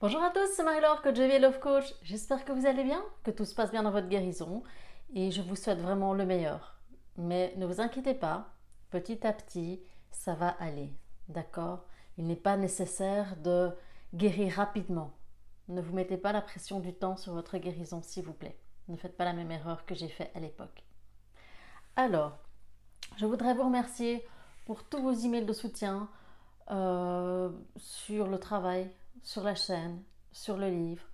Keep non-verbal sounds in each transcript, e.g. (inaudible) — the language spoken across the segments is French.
Bonjour à tous, c'est Marie-Laure, coach Love Coach. J'espère que vous allez bien, que tout se passe bien dans votre guérison et je vous souhaite vraiment le meilleur. Mais ne vous inquiétez pas, petit à petit, ça va aller. D'accord? Il n'est pas nécessaire de guérir rapidement. Ne vous mettez pas la pression du temps sur votre guérison, s'il vous plaît. Ne faites pas la même erreur que j'ai faite à l'époque. Alors, je voudrais vous remercier pour tous vos emails de soutien euh, sur le travail, sur la chaîne, sur le livre.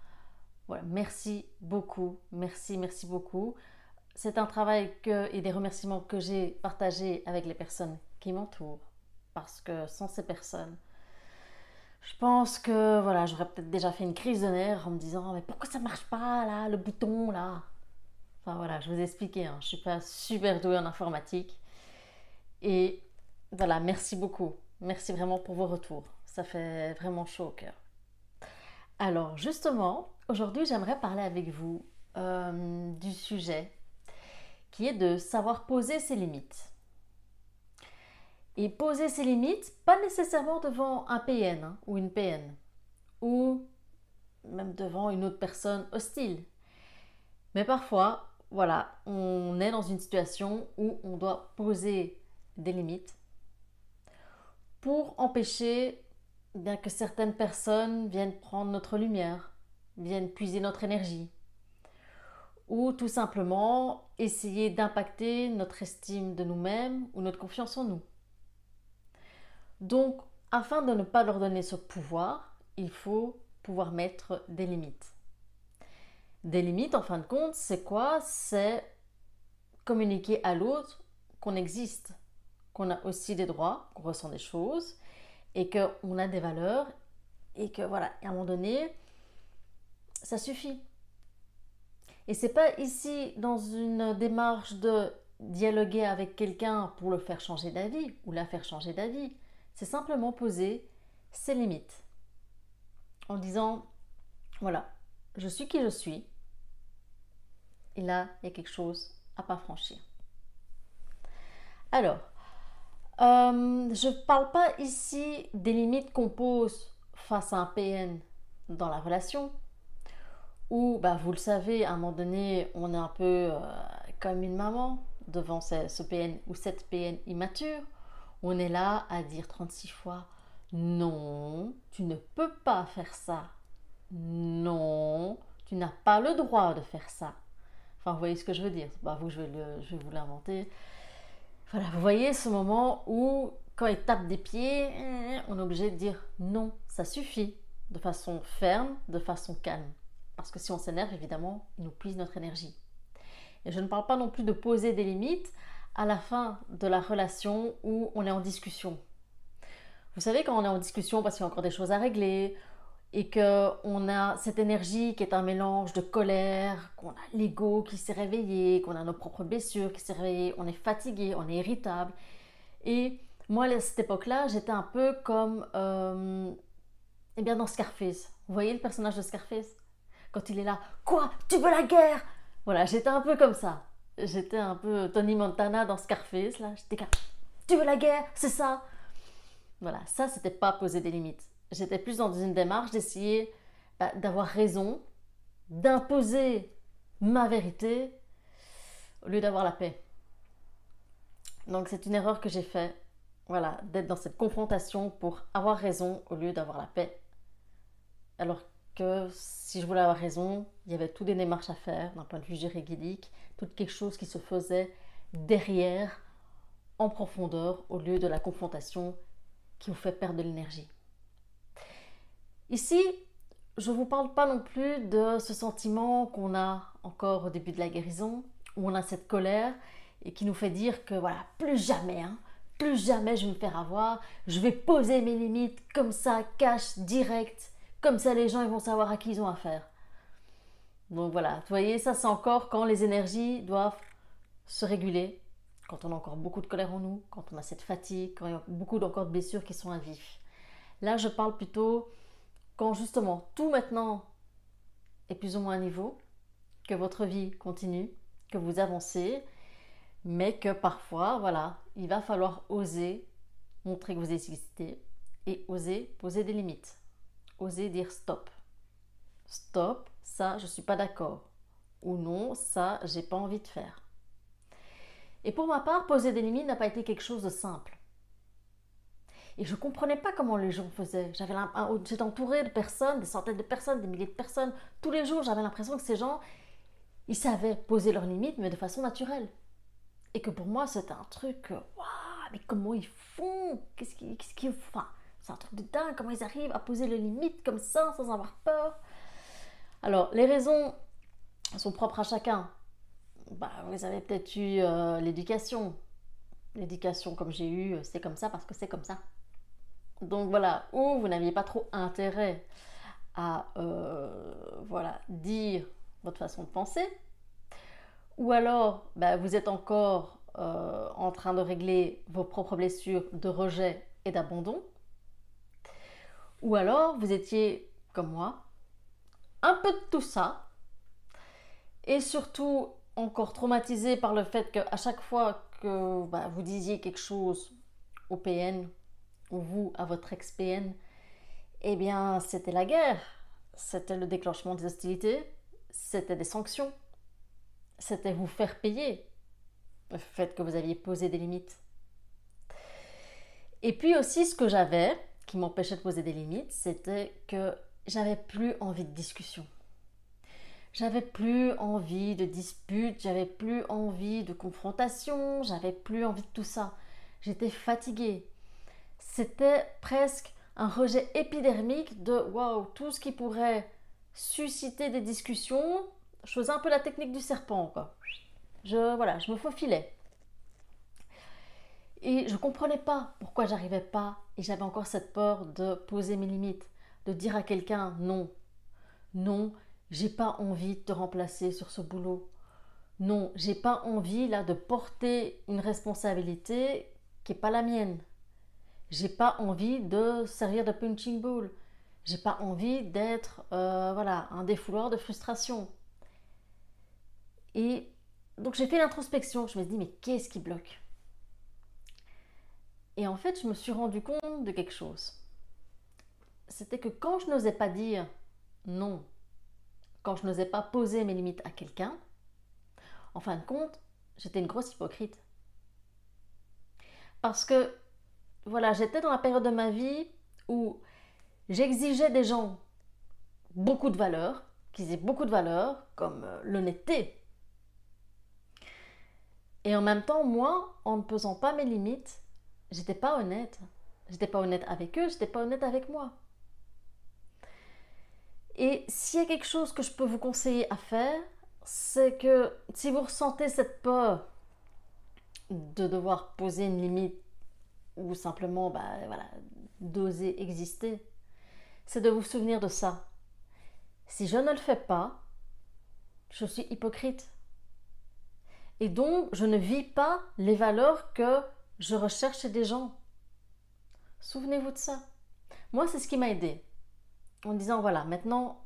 Voilà, merci beaucoup, merci, merci beaucoup. C'est un travail que, et des remerciements que j'ai partagés avec les personnes qui m'entourent. Parce que sans ces personnes, je pense que voilà, j'aurais peut-être déjà fait une crise de nerfs en me disant mais pourquoi ça marche pas là, le bouton là? Enfin voilà, je vous ai expliqué, hein, je suis pas super douée en informatique. Et voilà, merci beaucoup. Merci vraiment pour vos retours. Ça fait vraiment chaud au cœur. Alors justement, aujourd'hui j'aimerais parler avec vous euh, du sujet qui est de savoir poser ses limites. Et poser ses limites, pas nécessairement devant un PN hein, ou une PN, ou même devant une autre personne hostile. Mais parfois, voilà, on est dans une situation où on doit poser des limites pour empêcher bien que certaines personnes viennent prendre notre lumière, viennent puiser notre énergie, ou tout simplement essayer d'impacter notre estime de nous-mêmes ou notre confiance en nous. Donc, afin de ne pas leur donner ce pouvoir, il faut pouvoir mettre des limites. Des limites, en fin de compte, c'est quoi? C'est communiquer à l'autre qu'on existe, qu'on a aussi des droits, qu'on ressent des choses et qu'on a des valeurs et que voilà, à un moment donné, ça suffit. Et c'est pas ici dans une démarche de dialoguer avec quelqu'un pour le faire changer d'avis ou la faire changer d'avis. C'est simplement poser ses limites en disant voilà, je suis qui je suis et là, il y a quelque chose à pas franchir. Alors, euh, je ne parle pas ici des limites qu'on pose face à un PN dans la relation, où, bah, vous le savez, à un moment donné, on est un peu euh, comme une maman devant ce, PN ou cette PN immature. On est là à dire 36 fois non, tu ne peux pas faire ça. Non, tu n'as pas le droit de faire ça. Enfin, vous voyez ce que je veux dire. Bah, vous, je vais vous l'inventer. Voilà, vous voyez ce moment où, quand il tape des pieds, on est obligé de dire non, ça suffit, de façon ferme, de façon calme. Parce que si on s'énerve, évidemment, il nous puise notre énergie. Et je ne parle pas non plus de poser des limites à la fin de la relation où on est en discussion. Vous savez, quand on est en discussion parce qu'il y a encore des choses à régler, et qu'on a cette énergie qui est un mélange de colère, qu'on a l'ego qui s'est réveillé, qu'on a nos propres blessures qui s'est réveillé, on est fatigué, on est irritable. Et moi, à cette époque-là, j'étais un peu comme euh, eh bien dans Scarface. Vous voyez le personnage de Scarface? Quand il est là, quoi? Tu veux la guerre? Voilà, j'étais un peu comme ça. J'étais un peu Tony Montana dans Scarface, là. J'étais comme, tu veux la guerre? C'est ça? Voilà, ça, c'était pas poser des limites j'étais plus dans une démarche d'essayer bah, d'avoir raison, d'imposer ma vérité au lieu d'avoir la paix. Donc c'est une erreur que j'ai faite, voilà, d'être dans cette confrontation pour avoir raison au lieu d'avoir la paix. Alors que si je voulais avoir raison, il y avait toutes des démarches à faire d'un point de vue juridique, tout quelque chose qui se faisait derrière, en profondeur, au lieu de la confrontation qui vous fait perdre de l'énergie. Ici, je ne vous parle pas non plus de ce sentiment qu'on a encore au début de la guérison, où on a cette colère et qui nous fait dire que voilà, plus jamais, hein, plus jamais je vais me faire avoir, je vais poser mes limites comme ça, cash, direct, comme ça les gens ils vont savoir à qui ils ont affaire. Donc voilà, vous voyez, ça c'est encore quand les énergies doivent se réguler, quand on a encore beaucoup de colère en nous, quand on a cette fatigue, quand il y a beaucoup encore de blessures qui sont à vif. Là, je parle plutôt quand justement tout maintenant est plus ou moins à niveau, que votre vie continue, que vous avancez, mais que parfois, voilà, il va falloir oser montrer que vous existez et oser poser des limites, oser dire stop. stop, ça, je suis pas d'accord. Ou non, ça, j'ai pas envie de faire. Et pour ma part, poser des limites n'a pas été quelque chose de simple. Et je ne comprenais pas comment les gens faisaient. J'avais j'étais entourée de personnes, des centaines de personnes, des milliers de personnes. Tous les jours, j'avais l'impression que ces gens, ils savaient poser leurs limites, mais de façon naturelle. Et que pour moi, c'était un truc, waouh, mais comment ils font? Qu'est-ce c'est un truc de dingue. Comment ils arrivent à poser les limites comme ça, sans avoir peur? Alors, les raisons sont propres à chacun. Bah, vous avez peut-être eu euh, l'éducation. L'éducation comme j'ai eu, c'est comme ça parce que c'est comme ça. Donc voilà, ou vous n'aviez pas trop intérêt à euh, voilà, dire votre façon de penser, ou alors bah, vous êtes encore euh, en train de régler vos propres blessures de rejet et d'abandon, ou alors vous étiez comme moi, un peu de tout ça, et surtout encore traumatisé par le fait qu'à chaque fois que bah, vous disiez quelque chose au PN ou vous à votre ex-PN, eh bien c'était la guerre, c'était le déclenchement des hostilités, c'était des sanctions, c'était vous faire payer le fait que vous aviez posé des limites. Et puis aussi ce que j'avais, qui m'empêchait de poser des limites, c'était que j'avais plus envie de discussion. J'avais plus envie de dispute, j'avais plus envie de confrontation, j'avais plus envie de tout ça. J'étais fatiguée. C'était presque un rejet épidermique de waouh, tout ce qui pourrait susciter des discussions. Je faisais un peu la technique du serpent, quoi. Je, voilà, je me faufilais. Et je comprenais pas pourquoi j'arrivais pas et j'avais encore cette peur de poser mes limites, de dire à quelqu'un non. Non, j'ai pas envie de te remplacer sur ce boulot. Non, j'ai pas envie là de porter une responsabilité qui n'est pas la mienne. J'ai pas envie de servir de punching ball. J'ai pas envie d'être euh, voilà un défouloir de frustration. Et donc j'ai fait l'introspection. Je me suis dit mais qu'est-ce qui bloque? Et en fait je me suis rendu compte de quelque chose. C'était que quand je n'osais pas dire non quand je n'osais pas poser mes limites à quelqu'un, en fin de compte, j'étais une grosse hypocrite. Parce que, voilà, j'étais dans la période de ma vie où j'exigeais des gens beaucoup de valeurs, qu'ils aient beaucoup de valeurs, comme euh, l'honnêteté. Et en même temps, moi, en ne posant pas mes limites, j'étais pas honnête. J'étais pas honnête avec eux, j'étais pas honnête avec moi. Et s'il y a quelque chose que je peux vous conseiller à faire, c'est que si vous ressentez cette peur de devoir poser une limite ou simplement bah, voilà, d'oser exister, c'est de vous souvenir de ça. Si je ne le fais pas, je suis hypocrite. Et donc, je ne vis pas les valeurs que je recherche chez des gens. Souvenez-vous de ça. Moi, c'est ce qui m'a aidé en disant voilà, maintenant,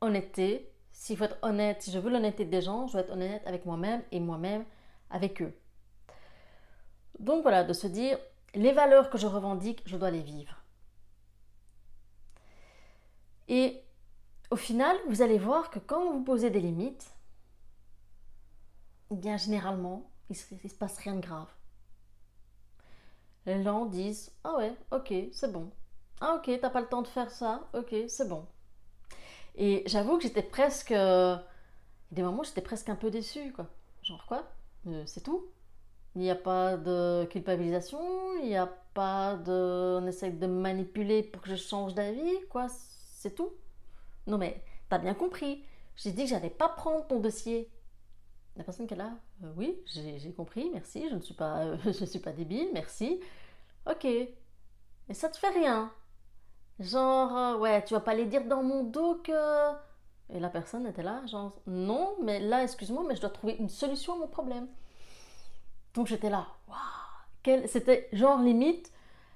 honnêteté. S'il faut être honnête, si je veux l'honnêteté des gens, je dois être honnête avec moi-même et moi-même avec eux. Donc voilà, de se dire les valeurs que je revendique, je dois les vivre. Et au final, vous allez voir que quand vous posez des limites, eh bien généralement, il ne se passe rien de grave. Les gens disent Ah ouais, ok, c'est bon. Ah ok, t'as pas le temps de faire ça, ok, c'est bon. Et j'avoue que j'étais presque. Euh, des moments, j'étais presque un peu déçue, quoi. Genre quoi? Euh, C'est tout Il n'y a pas de culpabilisation, il n'y a pas de. On essaie de manipuler pour que je change d'avis, quoi. C'est tout Non mais, t'as bien compris. J'ai dit que j'allais pas prendre ton dossier. La personne qui est là, euh, oui, j'ai compris, merci, je ne suis pas, (laughs) je suis pas débile, merci. Ok. Et ça te fait rien Genre, euh, ouais, tu vas pas les dire dans mon dos que. Et la personne était là, genre, non, mais là, excuse-moi, mais je dois trouver une solution à mon problème. Donc j'étais là, waouh C'était genre limite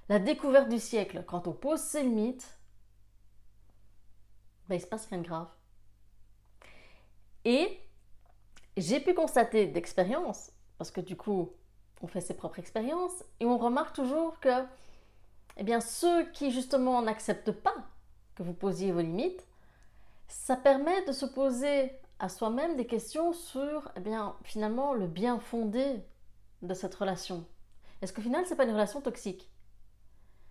la découverte du siècle. Quand on pose ses limites, ben, il se passe rien de grave. Et j'ai pu constater d'expérience, parce que du coup, on fait ses propres expériences, et on remarque toujours que eh bien ceux qui justement n'acceptent pas que vous posiez vos limites, Ça permet de se poser à soi-même des questions sur, eh bien, finalement, le bien fondé de cette relation. Est-ce qu'au final, c'est pas une relation toxique?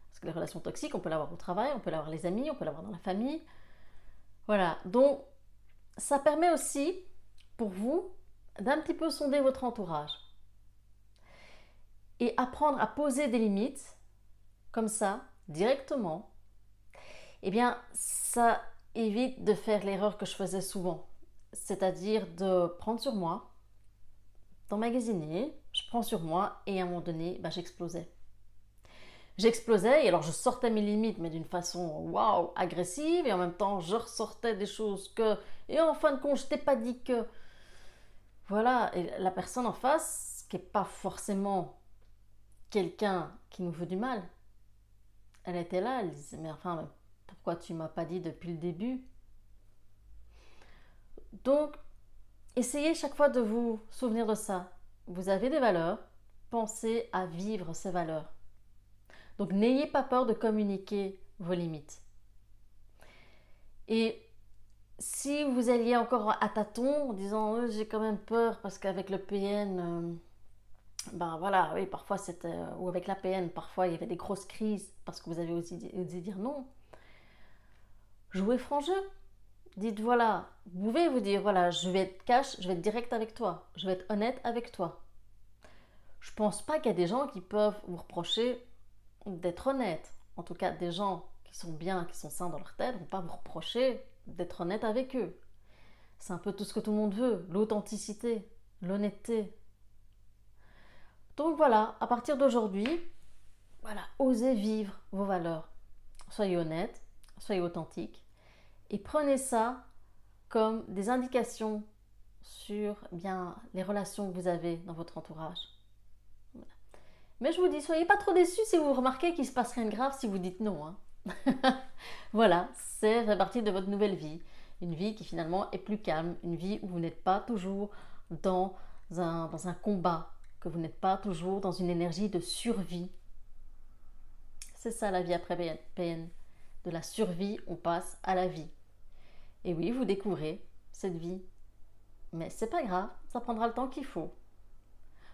Parce que les relations toxiques, on peut l'avoir au travail, on peut l'avoir les amis, on peut l'avoir dans la famille. Voilà. Donc, ça permet aussi, pour vous, d'un petit peu sonder votre entourage. Et apprendre à poser des limites, comme ça, directement, eh bien, ça évite de faire l'erreur que je faisais souvent. C'est-à-dire de prendre sur moi, d'emmagasiner, je prends sur moi et à un moment donné, bah, j'explosais. J'explosais et alors je sortais mes limites, mais d'une façon waouh, agressive, et en même temps je ressortais des choses que. Et en fin de compte, je t'ai pas dit que. Voilà, et la personne en face, qui n'est pas forcément quelqu'un qui nous veut du mal, elle était là, elle disait Mais enfin, pourquoi tu m'as pas dit depuis le début? Donc, essayez chaque fois de vous souvenir de ça. Vous avez des valeurs, pensez à vivre ces valeurs. Donc, n'ayez pas peur de communiquer vos limites. Et si vous alliez encore à tâtons en disant oh, j'ai quand même peur parce qu'avec le PN, euh, ben voilà, oui, parfois c'était, euh, ou avec la PN, parfois il y avait des grosses crises parce que vous avez aussi osé dire non. Jouez franc jeu. Dites voilà, vous pouvez vous dire voilà, je vais être cash, je vais être direct avec toi, je vais être honnête avec toi. Je pense pas qu'il y a des gens qui peuvent vous reprocher d'être honnête. En tout cas, des gens qui sont bien, qui sont sains dans leur tête, vont pas vous reprocher d'être honnête avec eux. C'est un peu tout ce que tout le monde veut, l'authenticité, l'honnêteté. Donc voilà, à partir d'aujourd'hui, voilà, osez vivre vos valeurs. Soyez honnête, soyez authentique et prenez ça comme des indications sur bien les relations que vous avez dans votre entourage. Mais je vous dis, soyez pas trop déçus si vous remarquez qu'il se passe rien de grave si vous dites non. Hein. (laughs) voilà, c'est fait partie de votre nouvelle vie. Une vie qui finalement est plus calme, une vie où vous n'êtes pas toujours dans un, dans un combat, que vous n'êtes pas toujours dans une énergie de survie. C'est ça la vie après PN. De la survie, on passe à la vie. Et oui, vous découvrez cette vie. Mais c'est pas grave, ça prendra le temps qu'il faut.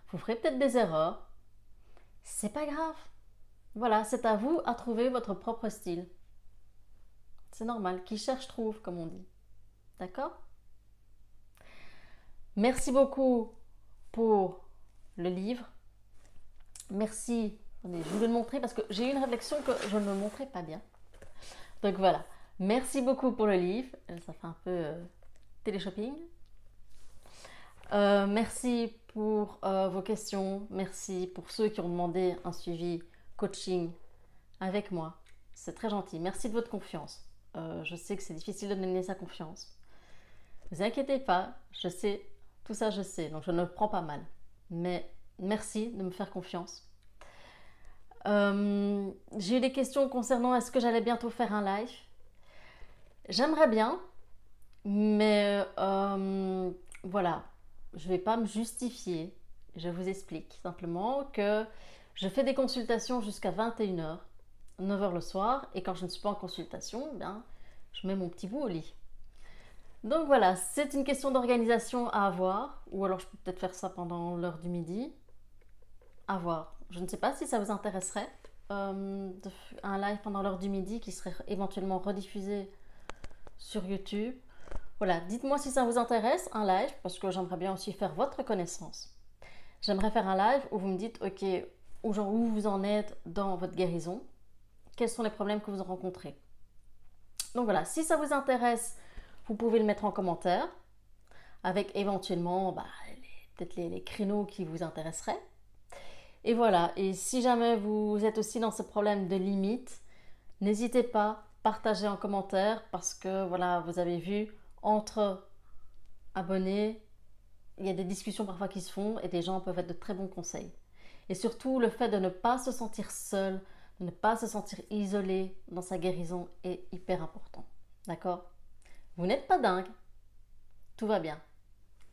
Vous ferez peut-être des erreurs. C'est pas grave. Voilà, c'est à vous à trouver votre propre style. C'est normal, qui cherche trouve, comme on dit. D'accord? Merci beaucoup pour le livre. Merci. je vais le montrer parce que j'ai eu une réflexion que je ne me montrais pas bien. Donc voilà. Merci beaucoup pour le livre. Ça fait un peu euh, téléshopping. Euh, merci pour euh, vos questions. Merci pour ceux qui ont demandé un suivi coaching avec moi. C'est très gentil. Merci de votre confiance. Je sais que c'est difficile de donner sa confiance. Ne vous inquiétez pas, je sais, tout ça je sais, donc je ne le prends pas mal. Mais merci de me faire confiance. Euh, j'ai eu des questions concernant est-ce que j'allais bientôt faire un live. J'aimerais bien, mais euh, voilà, je ne vais pas me justifier. Je vous explique simplement que je fais des consultations jusqu'à 21h, 9h le soir, et quand je ne suis pas en consultation, eh bien, je mets mon petit bout au lit. Donc voilà, c'est une question d'organisation à avoir, ou alors je peux peut-être faire ça pendant l'heure du midi. À voir. Je ne sais pas si ça vous intéresserait. Euh, un live pendant l'heure du midi qui serait éventuellement rediffusé sur YouTube. Voilà, dites-moi si ça vous intéresse, un live, parce que j'aimerais bien aussi faire votre connaissance. J'aimerais faire un live où vous me dites, ok, où, vous en êtes dans votre guérison, quels sont les problèmes que vous rencontrez? Donc voilà, si ça vous intéresse, vous pouvez le mettre en commentaire avec éventuellement bah, peut-être les, les, créneaux qui vous intéresseraient. Et voilà, et si jamais vous êtes aussi dans ce problème de limite, n'hésitez pas, partagez en commentaire parce que voilà, vous avez vu, entre abonnés, il y a des discussions parfois qui se font et des gens peuvent être de très bons conseils. Et surtout, le fait de ne pas se sentir seul, de ne pas se sentir isolé dans sa guérison est hyper important. D'accord? Vous n'êtes pas dingue. Tout va bien.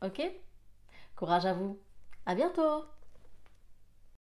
Ok? Courage à vous. À bientôt